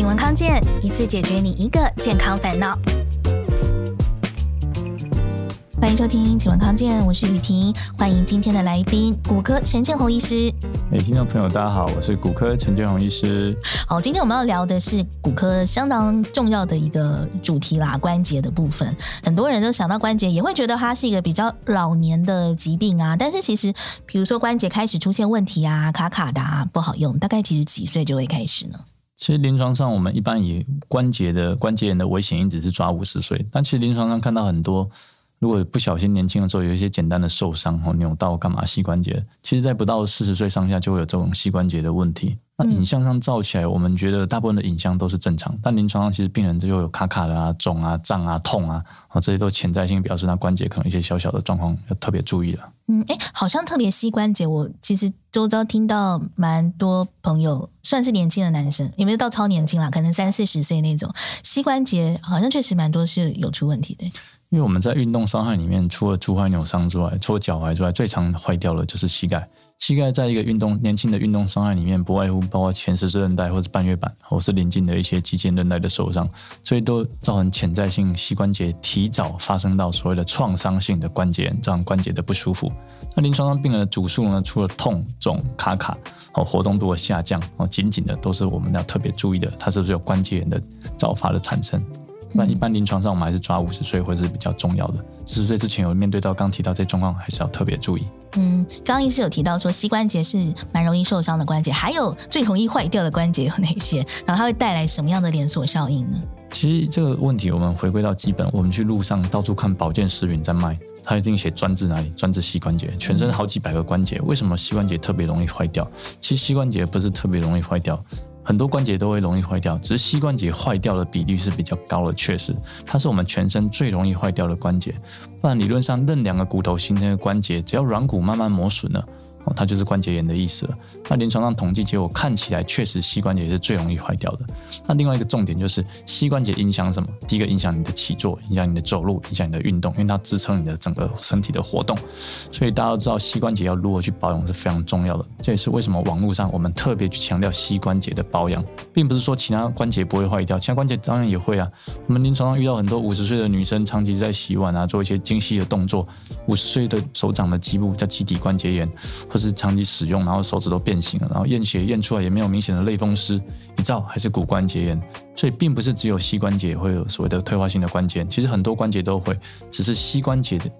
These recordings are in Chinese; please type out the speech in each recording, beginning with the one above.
请闻康健，一次解决你一个健康烦恼。欢迎收听《请闻康健》，我是雨婷，欢迎今天的来宾骨科陈建宏医师。哎，听众朋友，大家好，我是骨科陈建宏医师。好，今天我们要聊的是骨科相当重要的一个主题啦，关节的部分。很多人都想到关节，也会觉得它是一个比较老年的疾病啊。但是其实，比如说关节开始出现问题啊，卡卡的啊，不好用，大概其实几岁就会开始呢？其实临床上，我们一般以关节的关节炎的危险因子是抓五十岁，但其实临床上看到很多。如果不小心年轻的时候有一些简单的受伤或扭到干嘛膝关节，其实在不到四十岁上下就会有这种膝关节的问题。那影像上照起来，我们觉得大部分的影像都是正常，但临床上其实病人就有卡卡的啊、肿啊、胀啊、痛啊，啊这些都潜在性表示那关节可能一些小小的状况要特别注意了。嗯，哎，好像特别膝关节，我其实周遭听到蛮多朋友，算是年轻的男生，也没有到超年轻啦，可能三四十岁那种膝关节，好像确实蛮多是有出问题的。因为我们在运动伤害里面，除了足踝扭伤之外，除了脚踝之外，最常坏掉的就是膝盖。膝盖在一个运动年轻的运动伤害里面，不外乎包括前十字韧带或者半月板，或是邻近的一些肌腱韧带的受伤，所以都造成潜在性膝关节提早发生到所谓的创伤性的关节炎，造成关节的不舒服。那临床上病人的主诉呢，除了痛、肿、卡卡，哦，活动度的下降，哦，紧紧的，都是我们要特别注意的，它是不是有关节炎的早发的产生。那一般临床上我们还是抓五十岁或者是比较重要的。四十岁之前有面对到刚提到这状况，还是要特别注意。嗯，刚刚医师有提到说膝关节是蛮容易受伤的关节，还有最容易坏掉的关节有哪些？然后它会带来什么样的连锁效应呢？其实这个问题我们回归到基本，我们去路上到处看保健食品在卖，它一定写专治哪里？专治膝关节，全身好几百个关节，为什么膝关节特别容易坏掉？其实膝关节不是特别容易坏掉。很多关节都会容易坏掉，只是膝关节坏掉的比率是比较高的，确实，它是我们全身最容易坏掉的关节。不然理论上，任两个骨头形成的关节，只要软骨慢慢磨损了。哦，它就是关节炎的意思了。那临床上统计结果看起来，确实膝关节是最容易坏掉的。那另外一个重点就是，膝关节影响什么？第一个影响你的起坐，影响你的走路，影响你的运动，因为它支撑你的整个身体的活动。所以大家都知道，膝关节要如何去保养是非常重要的。这也是为什么网络上我们特别去强调膝关节的保养，并不是说其他关节不会坏掉，其他关节当然也会啊。我们临床上遇到很多五十岁的女生，长期在洗碗啊，做一些精细的动作，五十岁的手掌的肌部叫基底关节炎。或是长期使用，然后手指都变形了，然后验血验出来也没有明显的类风湿，一照还是骨关节炎，所以并不是只有膝关节会有所谓的退化性的关节，其实很多关节都会，只是膝关节的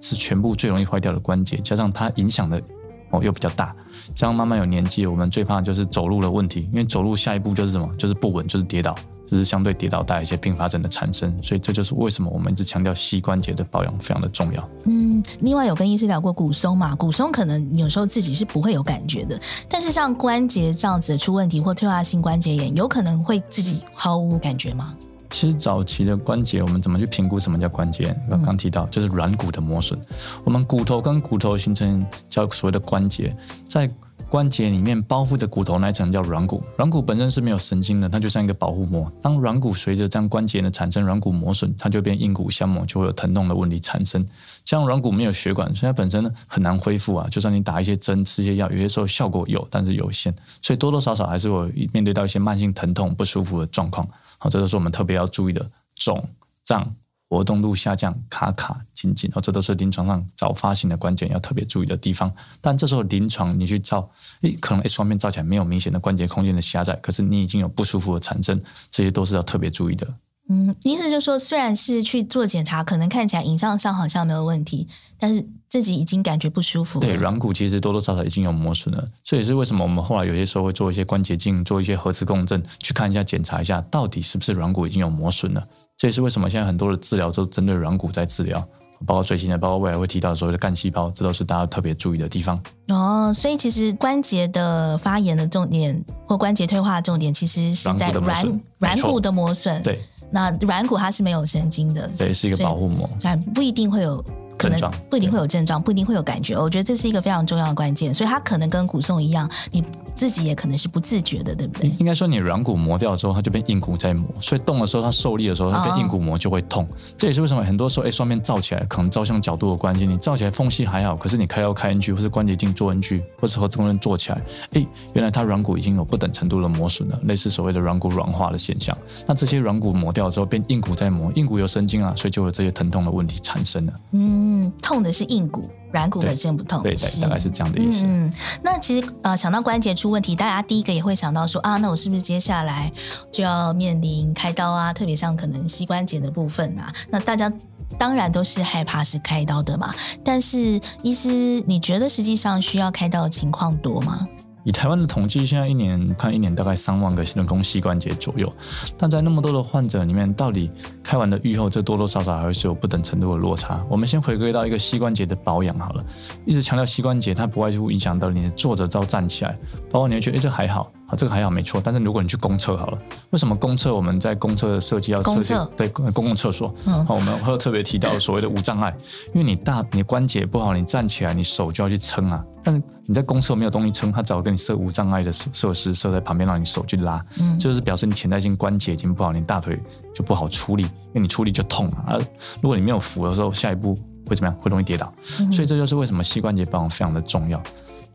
是全部最容易坏掉的关节，加上它影响的哦又比较大，这样慢慢有年纪，我们最怕就是走路的问题，因为走路下一步就是什么，就是不稳，就是跌倒。就是相对跌倒带来一些并发症的产生，所以这就是为什么我们一直强调膝关节的保养非常的重要。嗯，另外有跟医师聊过骨松嘛，骨松可能有时候自己是不会有感觉的，但是像关节这样子出问题或退化性关节炎，有可能会自己毫无感觉吗？其实早期的关节，我们怎么去评估什么叫关节？刚刚提到就是软骨的磨损，我们骨头跟骨头形成叫所谓的关节，在。关节里面包覆着骨头那一层叫软骨，软骨本身是没有神经的，它就像一个保护膜。当软骨随着这样关节呢产生软骨磨损，它就变硬骨相磨，就会有疼痛的问题产生。像软骨没有血管，所以它本身呢很难恢复啊。就算你打一些针、吃一些药，有些时候效果有，但是有限，所以多多少少还是会面对到一些慢性疼痛、不舒服的状况。好，这都是我们特别要注意的肿胀。活动度下降、卡卡、紧紧，哦，这都是临床上早发性的关键要特别注意的地方。但这时候临床你去照，诶，可能 X 光片照起来没有明显的关节空间的狭窄，可是你已经有不舒服的产生，这些都是要特别注意的。嗯，意思就是说，虽然是去做检查，可能看起来影像上好像没有问题，但是自己已经感觉不舒服。对，软骨其实多多少少已经有磨损了，这也是为什么我们后来有些时候会做一些关节镜，做一些核磁共振，去看一下检查一下，到底是不是软骨已经有磨损了。这也是为什么现在很多的治疗都针对软骨在治疗，包括最新的，包括未来会提到所谓的干细胞，这都是大家特别注意的地方。哦，所以其实关节的发炎的重点或关节退化的重点，其实是在软软骨的磨损。对。那软骨它是没有神经的，对，是一个保护膜，它不一定会有可能，不一定会有症状，不一定会有感觉。我觉得这是一个非常重要的关键，所以它可能跟骨松一样，你自己也可能是不自觉的，对不对？应该说，你软骨磨掉之后，它就变硬骨在磨，所以动的时候它受力的时候，它变硬骨磨就会痛。哦、这也是为什么很多时候，哎，双面照起来可能照相角度的关系，你照起来缝隙还好，可是你开刀开进去，或是关节镜做进去，或是核磁共振做起来，哎，原来它软骨已经有不等程度的磨损了，类似所谓的软骨软化的现象。那这些软骨磨掉之后，变硬骨在磨，硬骨有神经啊，所以就有这些疼痛的问题产生了。嗯，痛的是硬骨。软骨本身不痛，对，对，大概是这样的意思。嗯，那其实呃，想到关节出问题，大家第一个也会想到说啊，那我是不是接下来就要面临开刀啊？特别像可能膝关节的部分啊，那大家当然都是害怕是开刀的嘛。但是，医师，你觉得实际上需要开刀的情况多吗？以台湾的统计，现在一年看一年大概三万个人工膝关节左右，但在那么多的患者里面，到底开完的愈后，这多多少少还会是有不等程度的落差。我们先回归到一个膝关节的保养好了，一直强调膝关节，它不外乎影响到你坐着到站起来，包括你会觉得哎，这还好。啊，这个还好没错，但是如果你去公厕好了，为什么公厕我们在公厕的设计要设计对公共厕所？嗯，好，我们会特别提到所谓的无障碍，因为你大你关节不好，你站起来你手就要去撑啊，但是你在公厕没有东西撑，他只好给你设无障碍的设施设在旁边，让你手去拉，嗯，就是表示你潜在性关节已经不好，你大腿就不好出力，因为你出力就痛啊。如果你没有扶的时候，下一步会怎么样？会容易跌倒，所以这就是为什么膝关节保养非常的重要。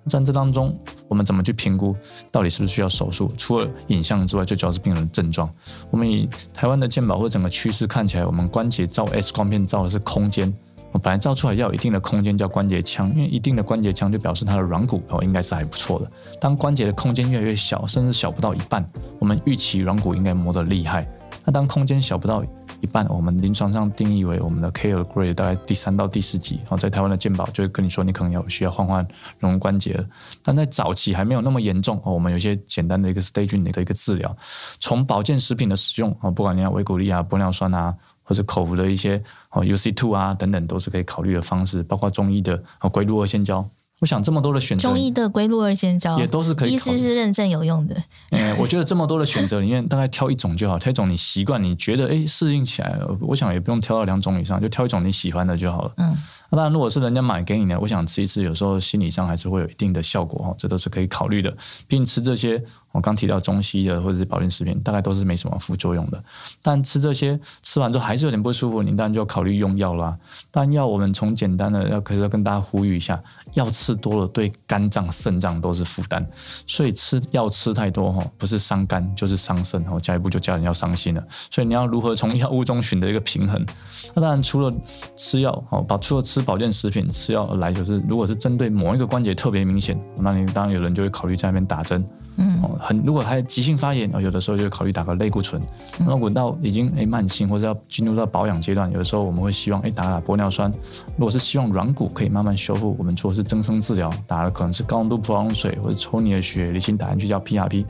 在这当中，我们怎么去评估到底是不是需要手术？除了影像之外，最主要是病人的症状。我们以台湾的健保或整个趋势看起来，我们关节照 X 光片照的是空间。我本来照出来要有一定的空间叫关节腔，因为一定的关节腔就表示它的软骨哦应该是还不错的。当关节的空间越来越小，甚至小不到一半，我们预期软骨应该磨得厉害。那当空间小不到一半，我们临床上定义为我们的 care grade 大概第三到第四级，然后在台湾的健保就会跟你说，你可能要需要换换人工关节了。但在早期还没有那么严重哦，我们有一些简单的一个 staging 的一个治疗，从保健食品的使用啊，不管你要维骨力啊、玻尿酸啊，或者口服的一些哦 UC2 啊等等，都是可以考虑的方式，包括中医的啊龟鹿二仙胶。我想这么多的选择，中医的归路二仙胶也都是可以，医师是认证有用的。嗯，我觉得这么多的选择里面，大概挑一种就好，挑一种你习惯、你觉得哎适应起来，我想也不用挑到两种以上，就挑一种你喜欢的就好了。嗯。那当然，如果是人家买给你的，我想吃一次，有时候心理上还是会有一定的效果哈，这都是可以考虑的。毕竟吃这些，我刚提到中西的或者是保健食品，大概都是没什么副作用的。但吃这些吃完之后还是有点不舒服，你当然就要考虑用药啦。但药我们从简单的要可是要跟大家呼吁一下，药吃多了对肝脏、肾脏都是负担，所以吃药吃太多哈，不是伤肝就是伤肾，哈下一步就家人要伤心了。所以你要如何从药物中 寻得一个平衡？那当然除了吃药哦，把除了吃。吃保健食品吃药来，就是如果是针对某一个关节特别明显，那你当然有人就会考虑在那边打针。嗯，很如果还急性发炎，有的时候就会考虑打个类固醇。那如果到已经诶慢性或者要进入到保养阶段，有的时候我们会希望诶打打玻尿酸。如果是希望软骨可以慢慢修复，我们做的是增生治疗，打的可能是高浓度葡萄糖水或者抽你的血，离心打进去叫 PRP。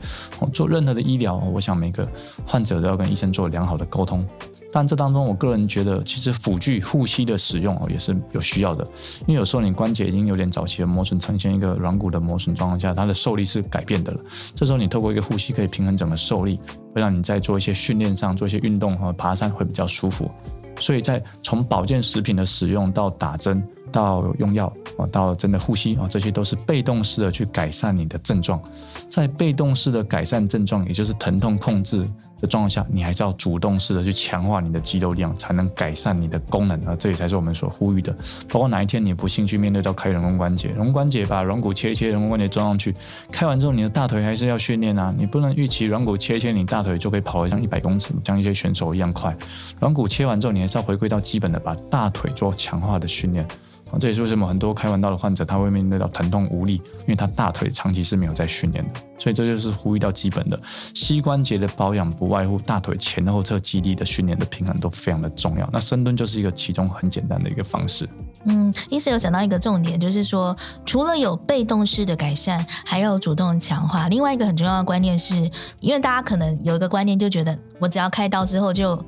做任何的医疗，我想每个患者都要跟医生做良好的沟通。但这当中，我个人觉得，其实辅具护膝的使用哦，也是有需要的。因为有时候你关节已经有点早期的磨损，呈现一个软骨的磨损状况下，它的受力是改变的了。这时候你透过一个护膝可以平衡整个受力，会让你在做一些训练上、做一些运动和爬山会比较舒服。所以在从保健食品的使用到打针到用药啊，到真的护膝啊，这些都是被动式的去改善你的症状。在被动式的改善症状，也就是疼痛控制。的状况下，你还是要主动式的去强化你的肌肉力量，才能改善你的功能啊！这也才是我们所呼吁的。包括哪一天你不幸去面对到开人工关节，人工关节把软骨切一切，人工关节装上去，开完之后你的大腿还是要训练啊！你不能预期软骨切一切，你大腿就可以跑得像一百公尺，像一些选手一样快。软骨切完之后，你还是要回归到基本的，把大腿做强化的训练。这也是为什么很多开完刀的患者他会面对到疼痛无力，因为他大腿长期是没有在训练的。所以这就是呼吁到基本的膝关节的保养，不外乎大腿前后侧肌力的训练的平衡都非常的重要。那深蹲就是一个其中很简单的一个方式。嗯，医师有讲到一个重点，就是说除了有被动式的改善，还要主动强化。另外一个很重要的观念是，因为大家可能有一个观念，就觉得我只要开刀之后就。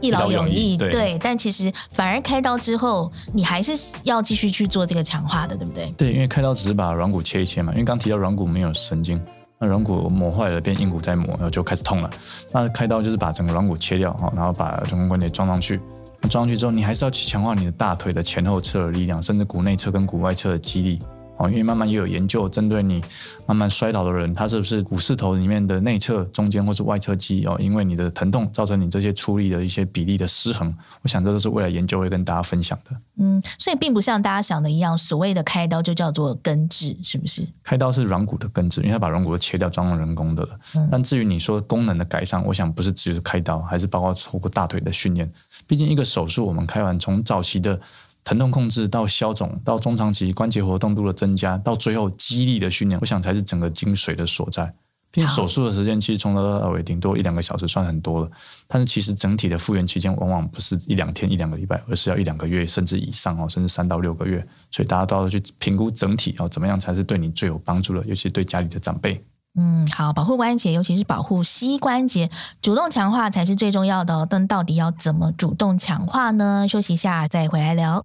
一劳永逸，对，对，但其实反而开刀之后，你还是要继续去做这个强化的，对不对？对，因为开刀只是把软骨切一切嘛，因为刚提到软骨没有神经，那软骨磨坏了变硬骨再磨，然后就开始痛了。那开刀就是把整个软骨切掉，然后把人工关节装上去。装上去之后，你还是要去强化你的大腿的前后侧的力量，甚至骨内侧跟骨外侧的肌力。哦，因为慢慢也有研究针对你慢慢摔倒的人，他是不是股四头里面的内侧、中间或是外侧肌哦，因为你的疼痛造成你这些出力的一些比例的失衡。我想这都是未来研究会跟大家分享的。嗯，所以并不像大家想的一样，所谓的开刀就叫做根治，是不是？开刀是软骨的根治，因为它把软骨都切掉，装了人工的了。嗯。但至于你说功能的改善，我想不是只是开刀，还是包括透过大腿的训练。毕竟一个手术，我们开完从早期的。疼痛控制到消肿，到中长期关节活动度的增加，到最后肌力的训练，我想才是整个精髓的所在。并且手术的时间其实从头到尾顶多一两个小时，算很多了。但是其实整体的复原期间往往不是一两天、一两个礼拜，而是要一两个月甚至以上哦，甚至三到六个月。所以大家都要去评估整体哦，怎么样才是对你最有帮助的，尤其对家里的长辈。嗯，好，保护关节，尤其是保护膝关节，主动强化才是最重要的。但到底要怎么主动强化呢？休息一下再回来聊。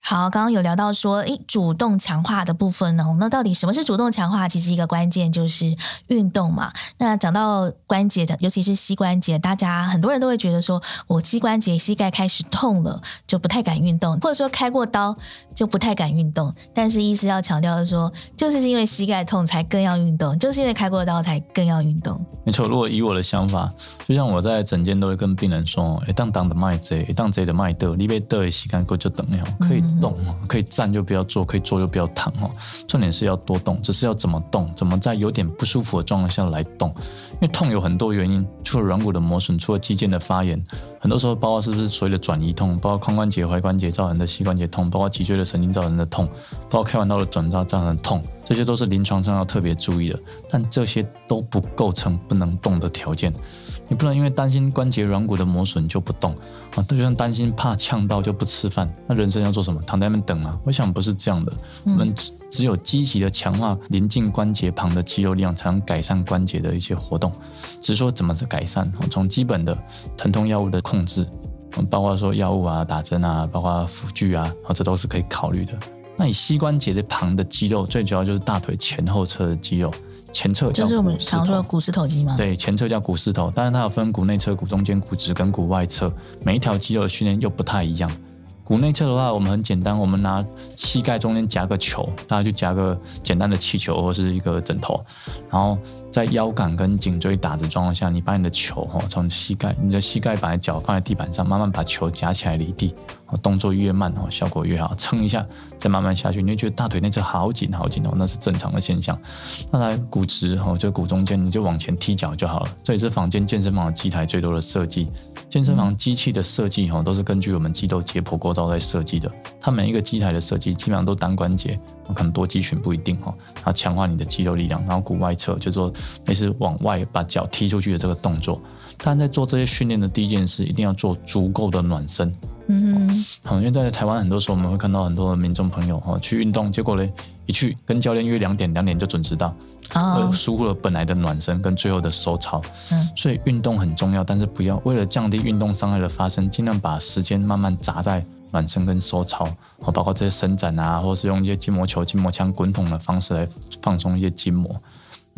好，刚刚有聊到说，诶，主动强化的部分呢？那到底什么是主动强化？其实一个关键就是运动嘛。那讲到关节，尤其是膝关节，大家很多人都会觉得说，我膝关节、膝盖开始痛了，就不太敢运动，或者说开过刀就不太敢运动。但是医师要强调的说，就是因为膝盖痛才更要运动，就是因为开过刀才更要运动。没错，如果以我的想法，就像我在诊间都会跟病人说，一当当的脉贼，一当贼的脉的，你被的膝盖骨就等了，可以。动可以站就不要坐，可以坐就不要躺哦。重点是要多动，只是要怎么动，怎么在有点不舒服的状况下来动。因为痛有很多原因，除了软骨的磨损，除了肌腱的发炎，很多时候包括是不是所谓的转移痛，包括髋关节、踝关节造成的膝关节痛，包括脊椎的神经造成的痛，包括开完刀的转扎造成的痛，这些都是临床上要特别注意的。但这些都不构成不能动的条件。你不能因为担心关节软骨的磨损就不动啊，就像担心怕呛到就不吃饭，那人生要做什么？躺在那边等啊？我想不是这样的，我们只有积极的强化临近关节旁的肌肉力量，才能改善关节的一些活动。只是说怎么是改善？从基本的疼痛药物的控制，包括说药物啊、打针啊，包括辅具啊，这都是可以考虑的。那你膝关节的旁的肌肉，最主要就是大腿前后侧的肌肉。前侧就是我们常说的股四头肌嘛？对，前侧叫股四头，但是它有分股内侧、股中间、股直跟股外侧，每一条肌肉的训练又不太一样。股内侧的话，我们很简单，我们拿膝盖中间夹个球，大家就夹个简单的气球或是一个枕头，然后在腰杆跟颈椎打的状况下，你把你的球哈从膝盖，你的膝盖把脚放在地板上，慢慢把球夹起来离地，动作越慢哦，效果越好。撑一下，再慢慢下去，你就觉得大腿内侧好紧好紧哦，那是正常的现象。那来骨直哈，就骨中间，你就往前踢脚就好了。这也是坊间健身房的机台最多的设计。健身房机器的设计哈，都是根据我们肌肉解剖构造在设计的。它每一个机台的设计基本上都单关节，可能多肌群不一定哈。它强化你的肌肉力量，然后骨外侧就做类似往外把脚踢出去的这个动作。但在做这些训练的第一件事，一定要做足够的暖身。嗯，哼，因为在台湾很多时候我们会看到很多的民众朋友哈去运动，结果呢一去跟教练约两点，两点就准时到，哦，疏忽了本来的暖身跟最后的收操。嗯，所以运动很重要，但是不要为了降低运动伤害的发生，尽量把时间慢慢砸在暖身跟收操，包括这些伸展啊，或是用一些筋膜球、筋膜枪滚筒的方式来放松一些筋膜。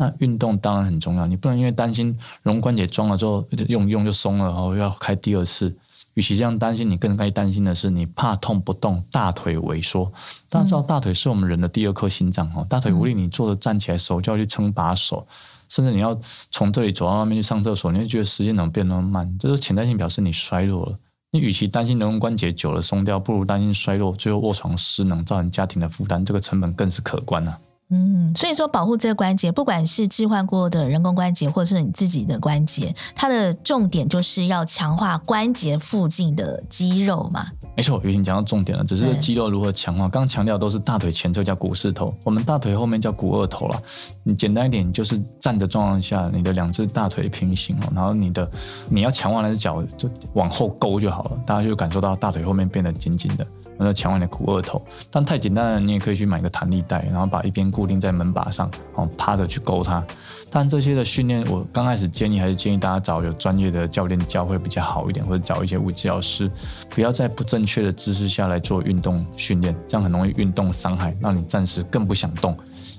那运动当然很重要，你不能因为担心人工关节装了之后用用就松了，然后又要开第二次。与其这样担心，你更该担心的是，你怕痛不动，大腿萎缩。大家知道，大腿是我们人的第二颗心脏哦。大腿无力，你坐着站起来，手就要去撑把手，甚至你要从这里走到外面去上厕所，你会觉得时间怎么变那么慢？这是潜在性表示你衰弱了。你与其担心人工关节久了松掉，不如担心衰弱，最后卧床失能，造成家庭的负担，这个成本更是可观啊。嗯，所以说保护这个关节，不管是置换过的人工关节，或者是你自己的关节，它的重点就是要强化关节附近的肌肉嘛。没错，雨婷讲到重点了，只是肌肉如何强化。刚强调都是大腿前侧叫股四头，我们大腿后面叫股二头了。你简单一点，就是站的状况下，你的两只大腿平行哦，然后你的你要强化那只脚就往后勾就好了，大家就感受到大腿后面变得紧紧的。那强化你的股二头。但太简单了，你也可以去买个弹力带，然后把一边固定在门把上，哦，趴着去勾它。但这些的训练，我刚开始建议还是建议大家找有专业的教练教会比较好一点，或者找一些物理老师，不要在不正确的姿势下来做运动训练，这样很容易运动伤害，让你暂时更不想动。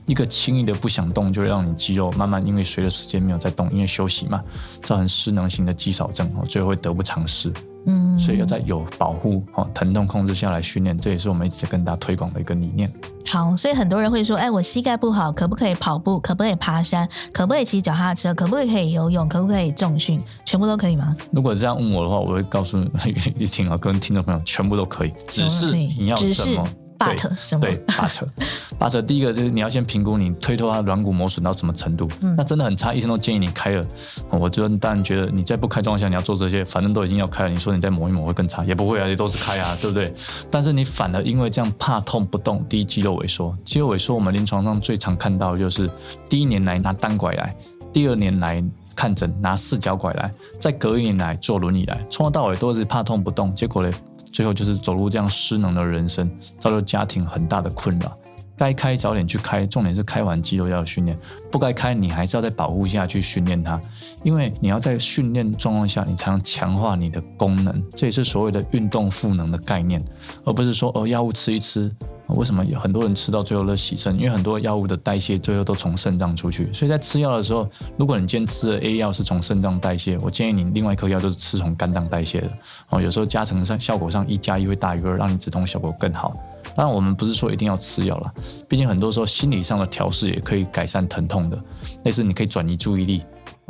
一个轻易的不想动，就会让你肌肉慢慢因为随着时间没有在动，因为休息嘛，造成失能型的肌少症，最后会得不偿失。嗯，所以要在有保护、哦疼痛控制下来训练，这也是我们一直跟大家推广的一个理念。好，所以很多人会说，哎，我膝盖不好，可不可以跑步？可不可以爬山？可不可以骑脚踏车？可不可以游泳？可不可以重训？全部都可以吗？如果这样问我的话，我会告诉你听啊，跟听众朋友，全部都可以，只是你要怎么。对什么对，but，but 第一个就是你要先评估你推脱它软骨磨损到什么程度，嗯、那真的很差，医生都建议你开了。我就当然觉得你在不开状况下你要做这些，反正都已经要开了，你说你再磨一磨会更差，也不会啊，也都是开啊，对不对？但是你反而因为这样怕痛不动，第一肌肉萎缩，肌肉萎缩我们临床上最常看到的就是第一年来拿单拐来，第二年来看诊拿四脚拐来，再隔一年来坐轮椅来，从头到尾都是怕痛不动，结果嘞。最后就是走入这样失能的人生，造成家庭很大的困扰。该开早点去开，重点是开完肌肉要训练，不该开你还是要在保护下去训练它，因为你要在训练状况下，你才能强化你的功能。这也是所谓的运动赋能的概念，而不是说哦药物吃一吃。为什么有很多人吃到最后都洗肾？因为很多药物的代谢最后都从肾脏出去，所以在吃药的时候，如果你今天吃的 A 药是从肾脏代谢，我建议你另外一颗药就是吃从肝脏代谢的。哦，有时候加成上效果上一加一会大于二，让你止痛效果更好。当然，我们不是说一定要吃药了，毕竟很多时候心理上的调试也可以改善疼痛的，类似你可以转移注意力，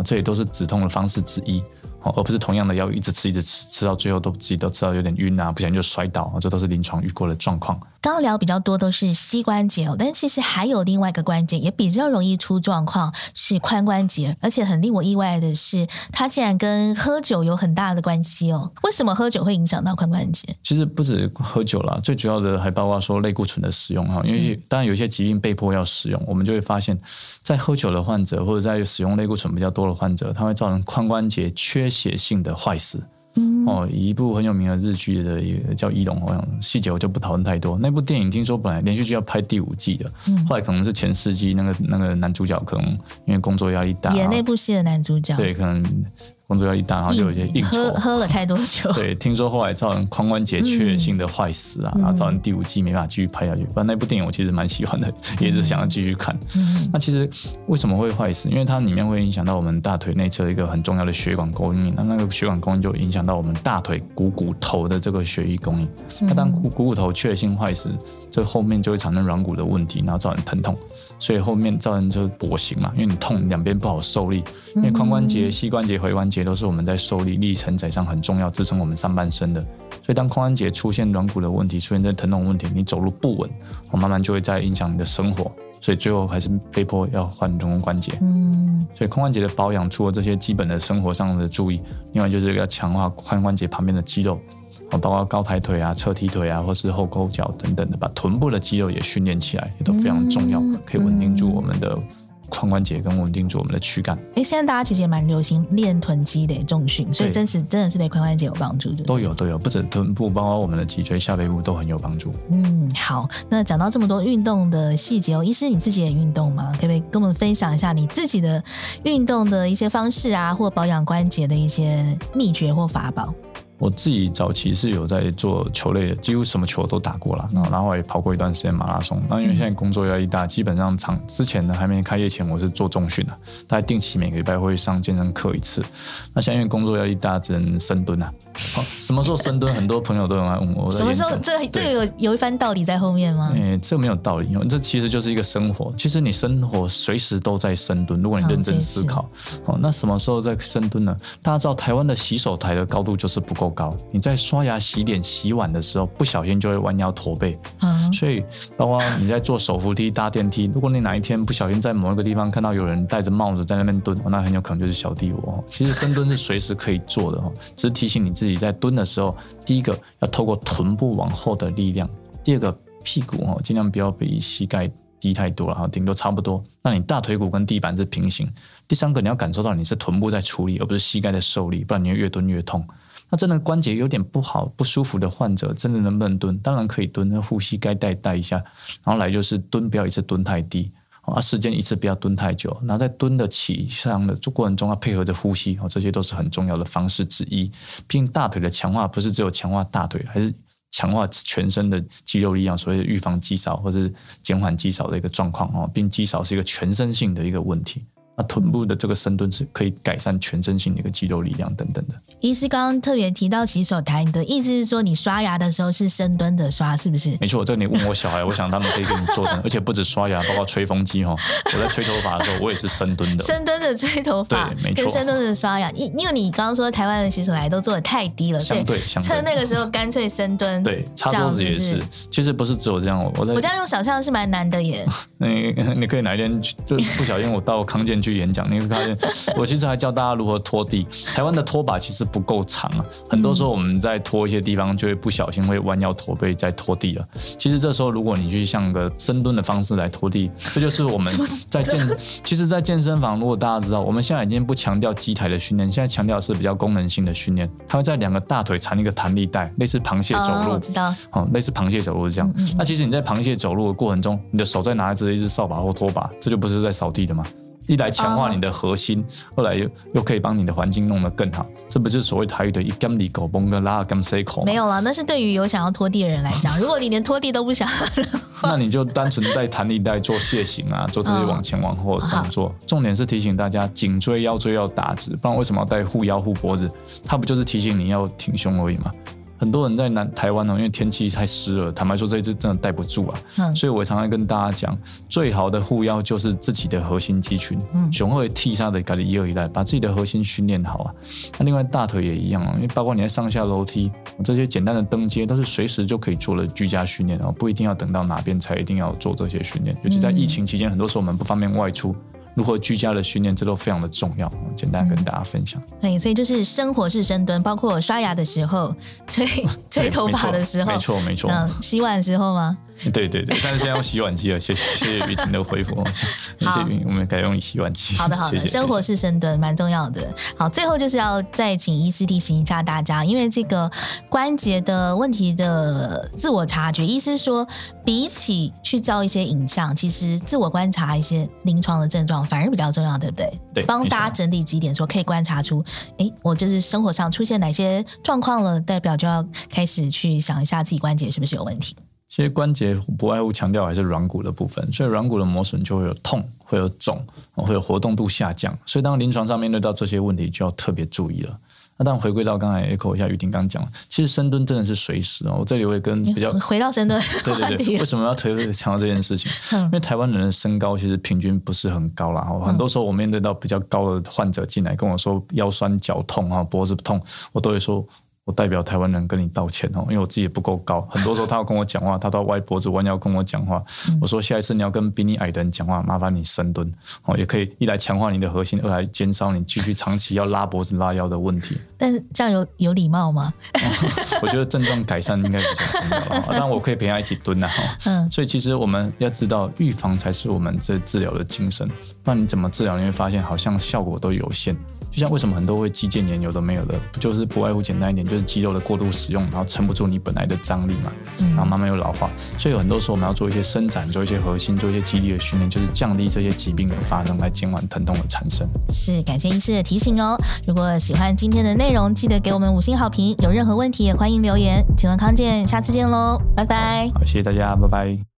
这也都是止痛的方式之一。而不是同样的药一直吃一直吃，吃到最后都自己都知道有点晕啊，不小心就摔倒，这都是临床遇过的状况。刚刚聊比较多都是膝关节哦，但是其实还有另外一个关节也比较容易出状况，是髋关节，而且很令我意外的是，它竟然跟喝酒有很大的关系哦。为什么喝酒会影响到髋关节？其实不止喝酒啦，最主要的还包括说类固醇的使用哈，因为当然有些疾病被迫要使用，我们就会发现，在喝酒的患者或者在使用类固醇比较多的患者，它会造成髋关节缺血性的坏事。哦，一部很有名的日剧的一个叫《一龙》，好像细节我就不讨论太多。那部电影听说本来连续剧要拍第五季的，后来可能是前四季那个那个男主角可能因为工作压力大，演那部戏的男主角，对，可能。工作压力大，然后就有一些应酬，喝喝了太多酒。对，听说后来造成髋关节缺血性的坏死啊，嗯、然后造成第五季没办法继续拍下去。不然那部电影我其实蛮喜欢的，也是想要继续看。嗯、那其实为什么会坏死？因为它里面会影响到我们大腿内侧一个很重要的血管供应，那那个血管供应就影响到我们大腿股骨头的这个血液供应。嗯、那当股股骨头缺血性坏死，这后面就会产生软骨的问题，然后造成疼痛。所以后面造成就是跛行嘛，因为你痛两边不好受力，因为髋关节、膝关节、踝关节都是我们在受力力承载上很重要，支撑我们上半身的。所以当髋关节出现软骨的问题，出现这疼痛问题，你走路不稳，我慢慢就会在影响你的生活。所以最后还是被迫要换人工关节。嗯，所以髋关节的保养，除了这些基本的生活上的注意，另外就是要强化髋关节旁边的肌肉。包括高抬腿啊、侧踢腿啊，或是后勾脚等等的，把臀部的肌肉也训练起来，也都非常重要，嗯、可以稳定住我们的髋关节，跟稳定住我们的躯干。哎，现在大家其实也蛮流行练臀肌的重训，所以真是真的是对髋关节有帮助的。都有都有，不止臀部，包括我们的脊椎、下背部都很有帮助。嗯，好，那讲到这么多运动的细节哦，医师你自己也运动吗？可不可以跟我们分享一下你自己的运动的一些方式啊，或保养关节的一些秘诀或法宝？我自己早期是有在做球类的，几乎什么球都打过了，然后然后也跑过一段时间马拉松。那因为现在工作压力大，基本上长之前呢还没开业前，我是做重训的，大概定期每个礼拜会上健身课一次。那现在因为工作压力大，只能深蹲啊。好，什么时候深蹲？很多朋友都很爱问我。什么时候？这这个有有一番道理在后面吗？哎，这没有道理，这其实就是一个生活。其实你生活随时都在深蹲，如果你认真思考。哦，那什么时候在深蹲呢？大家知道台湾的洗手台的高度就是不够高，你在刷牙、洗脸、洗碗的时候，不小心就会弯腰驼背。嗯。所以，包括你在坐手扶梯、搭电梯，如果你哪一天不小心在某一个地方看到有人戴着帽子在那边蹲，那很有可能就是小弟我。其实深蹲是随时可以做的哈，只是提醒你自己在蹲的时候，第一个要透过臀部往后的力量，第二个屁股哦，尽量不要比膝盖低太多了哈，顶多差不多。那你大腿骨跟地板是平行。第三个你要感受到你是臀部在处理，而不是膝盖在受力，不然你会越蹲越痛。那真的关节有点不好、不舒服的患者，真的能不能蹲？当然可以蹲，那呼吸该带带一下。然后来就是蹲，不要一次蹲太低，啊，时间一次不要蹲太久。然后在蹲的起上的这过程中，要配合着呼吸，哦，这些都是很重要的方式之一。毕竟大腿的强化不是只有强化大腿，还是强化全身的肌肉力量，所谓的预防肌少或者减缓肌少的一个状况哦。并肌少是一个全身性的一个问题。那臀部的这个深蹲是可以改善全身性的一个肌肉力量等等的。医师刚刚特别提到洗手台，你的意思是说你刷牙的时候是深蹲的刷，是不是？没错，这个你问我小孩，我想他们可以给你做的，而且不止刷牙，包括吹风机哈。我在吹头发的时候，我也是深蹲的。深蹲的吹头发，对，没错。跟深蹲的刷牙，因因为你刚刚说台湾的洗手台都做的太低了，相对相对，趁那个时候干脆深蹲。对，擦桌子也是。其实不是只有这样，我在我这样用想象是蛮难的耶。你 你可以哪一天就不小心我到康健去演讲，你会发现。我其实还教大家如何拖地。台湾的拖把其实不够长啊，很多时候我们在拖一些地方就会不小心会弯腰驼背在拖地了。其实这时候如果你去像个深蹲的方式来拖地，这就是我们在健。其实，在健身房，如果大家知道，我们现在已经不强调机台的训练，现在强调是比较功能性的训练。它会在两个大腿缠一个弹力带，类似螃蟹走路。我知道。哦，类似螃蟹走路是这样。那其实你在螃蟹走路的过程中，你的手在拿着一只扫把或拖把，这就不是在扫地的吗？一来强化你的核心，后来又又可以帮你的环境弄得更好，这不就是所谓台语的一根里狗崩的拉根塞口？没有了，那是对于有想要拖地的人来讲。如果你连拖地都不想，那你就单纯带弹力带做蟹行啊，做这些往前往后的动作。重点是提醒大家，颈椎腰椎要打直，不然为什么要带护腰护脖子？它不就是提醒你要挺胸而已吗？很多人在南台湾哦，因为天气太湿了，坦白说这一次真的带不住啊。嗯，所以我常常跟大家讲，最好的护腰就是自己的核心肌群。嗯，雄厚的替杀的咖喱一二一来，把自己的核心训练好啊。那另外大腿也一样啊，因为包括你在上下楼梯这些简单的登阶，都是随时就可以做的居家训练哦，不一定要等到哪边才一定要做这些训练。尤其在疫情期间，很多时候我们不方便外出。如何居家的训练，这都非常的重要。简单跟大家分享。对，所以就是生活式深蹲，包括刷牙的时候、吹 吹头发的时候，没错没错。嗯，洗碗的时候吗？对对对，但是现在用洗碗机了，谢谢谢谢雨婷的回复，谢谢雨，我们改用洗碗机。好的好的，生活是深蹲蛮重要的。好，最后就是要再请医师提醒一下大家，因为这个关节的问题的自我察觉，医师说比起去照一些影像，其实自我观察一些临床的症状反而比较重要，对不对？对，帮大家整理几点，说可以观察出，哎，我就是生活上出现哪些状况了，代表就要开始去想一下自己关节是不是有问题。其实关节不外乎强调还是软骨的部分，所以软骨的磨损就会有痛，会有肿，会有活动度下降。所以当临床上面对到这些问题，就要特别注意了。那当然回归到刚才 echo 一下雨婷刚讲，其实深蹲真的是随时哦。我这里会跟比较 回到深蹲，对对对，为什么要特别强调这件事情？因为台湾人的身高其实平均不是很高啦。很多时候我面对到比较高的患者进来跟我说腰酸脚痛啊，脖子痛，我都会说。我代表台湾人跟你道歉哦，因为我自己也不够高，很多时候他要跟我讲话，他都要歪脖子弯腰跟我讲话。我说下一次你要跟比你矮的人讲话，麻烦你深蹲哦，也可以一来强化你的核心，二来减少你继续长期要拉脖子拉腰的问题。但是这样有有礼貌吗？我觉得症状改善应该比较重要了，但我可以陪他一起蹲呐。嗯，所以其实我们要知道，预防才是我们这治疗的精神。不然你怎么治疗，你会发现好像效果都有限。就像为什么很多会肌腱炎有的没有的，不就是不外乎简单一点，就是肌肉的过度使用，然后撑不住你本来的张力嘛，然后慢慢又老化。所以有很多时候我们要做一些伸展，做一些核心，做一些肌力的训练，就是降低这些疾病的发生，来减缓疼痛的产生。是，感谢医师的提醒哦。如果喜欢今天的内容，记得给我们五星好评。有任何问题也欢迎留言。请问康健，下次见喽，拜拜。好，谢谢大家，拜拜。